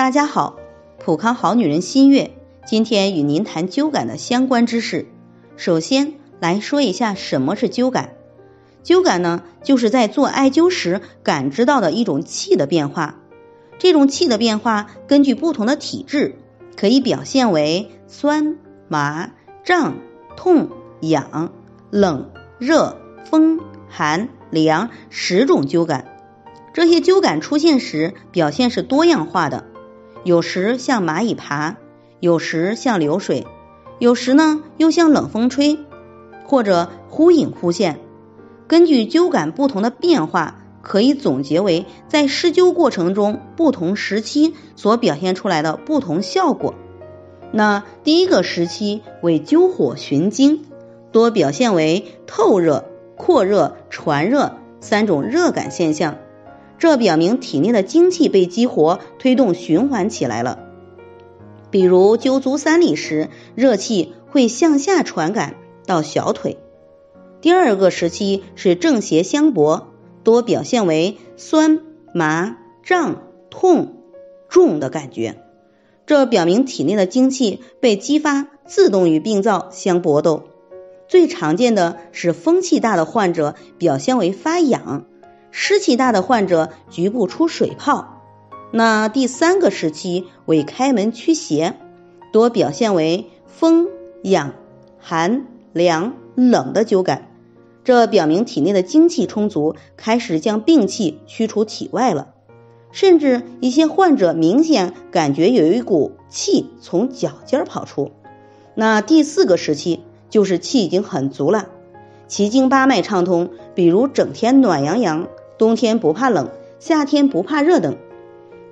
大家好，普康好女人新月，今天与您谈灸感的相关知识。首先来说一下什么是灸感。灸感呢，就是在做艾灸时感知到的一种气的变化。这种气的变化根据不同的体质，可以表现为酸、麻、胀、痛、痒、冷、热、风、寒、凉十种灸感。这些灸感出现时，表现是多样化的。有时像蚂蚁爬，有时像流水，有时呢又像冷风吹，或者忽隐忽现。根据灸感不同的变化，可以总结为在施灸过程中不同时期所表现出来的不同效果。那第一个时期为灸火循经，多表现为透热、扩热、传热三种热感现象。这表明体内的精气被激活，推动循环起来了。比如灸足三里时，热气会向下传感到小腿。第二个时期是正邪相搏，多表现为酸、麻、胀、痛、重的感觉。这表明体内的精气被激发，自动与病灶相搏斗。最常见的是风气大的患者表现为发痒。湿气大的患者局部出水泡，那第三个时期为开门驱邪，多表现为风、痒、寒、凉、冷的灸感，这表明体内的精气充足，开始将病气驱出体外了。甚至一些患者明显感觉有一股气从脚尖跑出，那第四个时期就是气已经很足了，奇经八脉畅通，比如整天暖洋洋。冬天不怕冷，夏天不怕热等，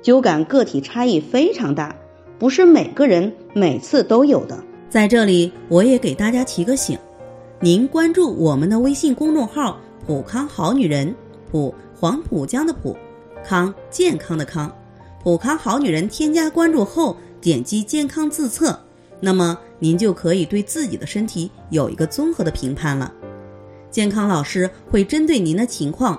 灸感个体差异非常大，不是每个人每次都有的。在这里，我也给大家提个醒：您关注我们的微信公众号“普康好女人”，普黄浦江的普，康健康的康，普康好女人添加关注后，点击健康自测，那么您就可以对自己的身体有一个综合的评判了。健康老师会针对您的情况。